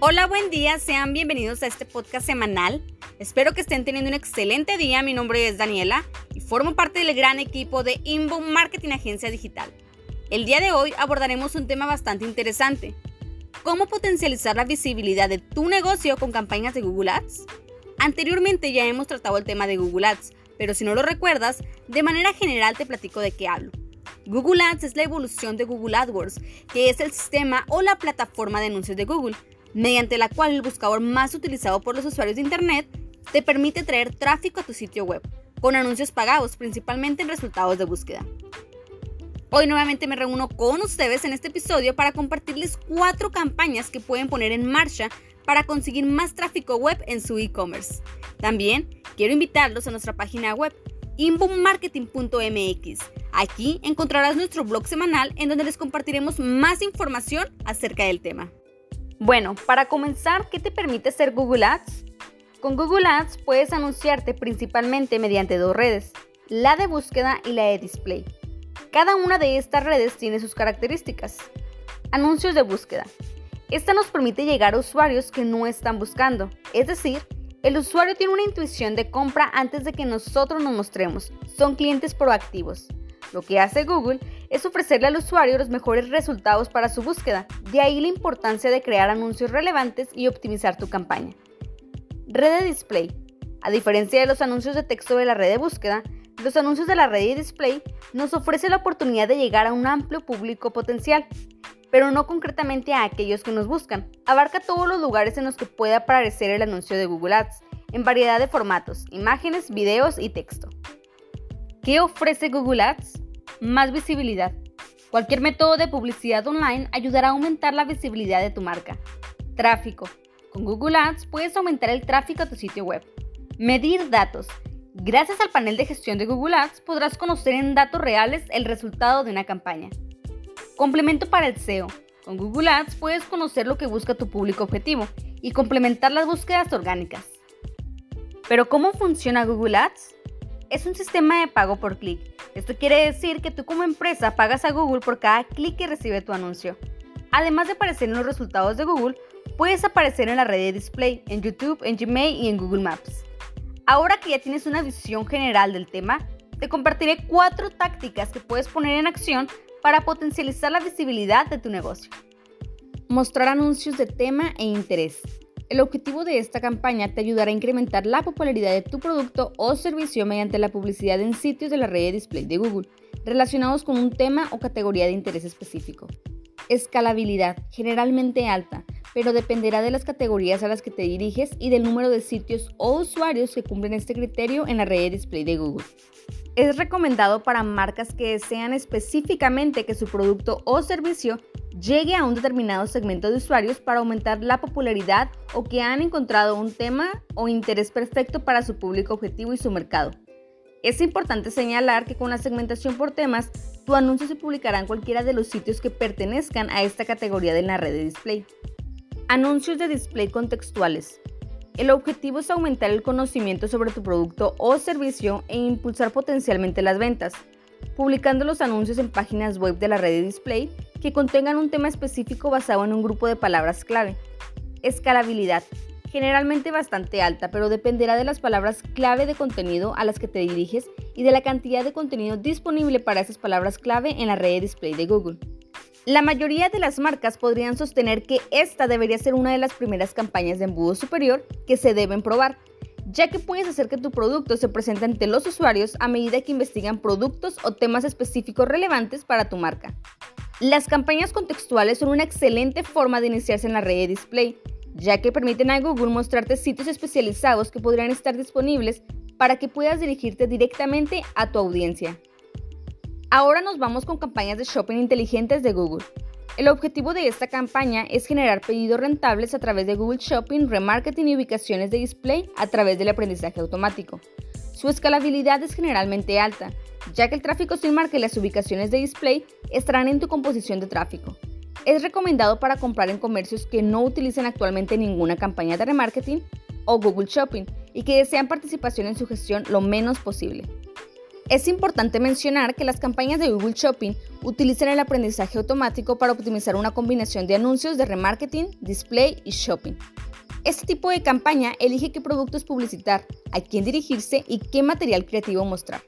Hola, buen día, sean bienvenidos a este podcast semanal. Espero que estén teniendo un excelente día. Mi nombre es Daniela y formo parte del gran equipo de Inbound Marketing Agencia Digital. El día de hoy abordaremos un tema bastante interesante. ¿Cómo potencializar la visibilidad de tu negocio con campañas de Google Ads? Anteriormente ya hemos tratado el tema de Google Ads, pero si no lo recuerdas, de manera general te platico de qué hablo. Google Ads es la evolución de Google AdWords, que es el sistema o la plataforma de anuncios de Google mediante la cual el buscador más utilizado por los usuarios de Internet te permite traer tráfico a tu sitio web, con anuncios pagados principalmente en resultados de búsqueda. Hoy nuevamente me reúno con ustedes en este episodio para compartirles cuatro campañas que pueden poner en marcha para conseguir más tráfico web en su e-commerce. También quiero invitarlos a nuestra página web inboommarketing.mx. Aquí encontrarás nuestro blog semanal en donde les compartiremos más información acerca del tema. Bueno, para comenzar, ¿qué te permite hacer Google Ads? Con Google Ads puedes anunciarte principalmente mediante dos redes, la de búsqueda y la de display. Cada una de estas redes tiene sus características. Anuncios de búsqueda. Esta nos permite llegar a usuarios que no están buscando, es decir, el usuario tiene una intuición de compra antes de que nosotros nos mostremos. Son clientes proactivos. Lo que hace Google es ofrecerle al usuario los mejores resultados para su búsqueda, de ahí la importancia de crear anuncios relevantes y optimizar tu campaña. Red de display. A diferencia de los anuncios de texto de la red de búsqueda, los anuncios de la red de display nos ofrecen la oportunidad de llegar a un amplio público potencial, pero no concretamente a aquellos que nos buscan. Abarca todos los lugares en los que puede aparecer el anuncio de Google Ads, en variedad de formatos, imágenes, videos y texto. ¿Qué ofrece Google Ads? Más visibilidad. Cualquier método de publicidad online ayudará a aumentar la visibilidad de tu marca. Tráfico. Con Google Ads puedes aumentar el tráfico a tu sitio web. Medir datos. Gracias al panel de gestión de Google Ads podrás conocer en datos reales el resultado de una campaña. Complemento para el SEO. Con Google Ads puedes conocer lo que busca tu público objetivo y complementar las búsquedas orgánicas. Pero ¿cómo funciona Google Ads? Es un sistema de pago por clic. Esto quiere decir que tú como empresa pagas a Google por cada clic que recibe tu anuncio. Además de aparecer en los resultados de Google, puedes aparecer en la red de display, en YouTube, en Gmail y en Google Maps. Ahora que ya tienes una visión general del tema, te compartiré cuatro tácticas que puedes poner en acción para potencializar la visibilidad de tu negocio. Mostrar anuncios de tema e interés. El objetivo de esta campaña te ayudará a incrementar la popularidad de tu producto o servicio mediante la publicidad en sitios de la red de display de Google relacionados con un tema o categoría de interés específico. Escalabilidad, generalmente alta, pero dependerá de las categorías a las que te diriges y del número de sitios o usuarios que cumplen este criterio en la red de display de Google. Es recomendado para marcas que desean específicamente que su producto o servicio llegue a un determinado segmento de usuarios para aumentar la popularidad o que han encontrado un tema o interés perfecto para su público objetivo y su mercado. Es importante señalar que con la segmentación por temas, tu anuncio se publicará en cualquiera de los sitios que pertenezcan a esta categoría de la red de display. Anuncios de display contextuales. El objetivo es aumentar el conocimiento sobre tu producto o servicio e impulsar potencialmente las ventas, publicando los anuncios en páginas web de la red de display que contengan un tema específico basado en un grupo de palabras clave. Escalabilidad. Generalmente bastante alta, pero dependerá de las palabras clave de contenido a las que te diriges y de la cantidad de contenido disponible para esas palabras clave en la red de display de Google. La mayoría de las marcas podrían sostener que esta debería ser una de las primeras campañas de embudo superior que se deben probar, ya que puedes hacer que tu producto se presente ante los usuarios a medida que investigan productos o temas específicos relevantes para tu marca. Las campañas contextuales son una excelente forma de iniciarse en la red de display, ya que permiten a Google mostrarte sitios especializados que podrían estar disponibles para que puedas dirigirte directamente a tu audiencia. Ahora nos vamos con campañas de shopping inteligentes de Google. El objetivo de esta campaña es generar pedidos rentables a través de Google Shopping, remarketing y ubicaciones de display a través del aprendizaje automático. Su escalabilidad es generalmente alta, ya que el tráfico sin marca y las ubicaciones de display estarán en tu composición de tráfico. Es recomendado para comprar en comercios que no utilicen actualmente ninguna campaña de remarketing o Google Shopping y que desean participación en su gestión lo menos posible. Es importante mencionar que las campañas de Google Shopping utilizan el aprendizaje automático para optimizar una combinación de anuncios de remarketing, display y shopping. Este tipo de campaña elige qué productos publicitar, a quién dirigirse y qué material creativo mostrar.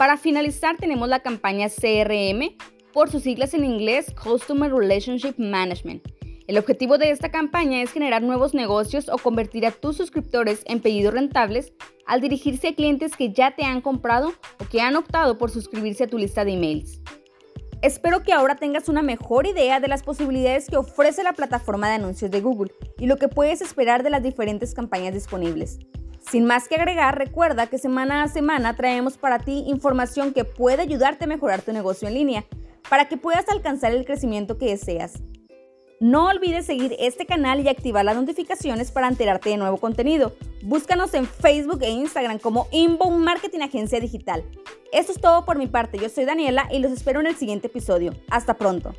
Para finalizar tenemos la campaña CRM, por sus siglas en inglés Customer Relationship Management. El objetivo de esta campaña es generar nuevos negocios o convertir a tus suscriptores en pedidos rentables al dirigirse a clientes que ya te han comprado o que han optado por suscribirse a tu lista de emails. Espero que ahora tengas una mejor idea de las posibilidades que ofrece la plataforma de anuncios de Google y lo que puedes esperar de las diferentes campañas disponibles. Sin más que agregar, recuerda que semana a semana traemos para ti información que puede ayudarte a mejorar tu negocio en línea para que puedas alcanzar el crecimiento que deseas. No olvides seguir este canal y activar las notificaciones para enterarte de nuevo contenido. Búscanos en Facebook e Instagram como Inbound Marketing Agencia Digital. Esto es todo por mi parte, yo soy Daniela y los espero en el siguiente episodio. Hasta pronto.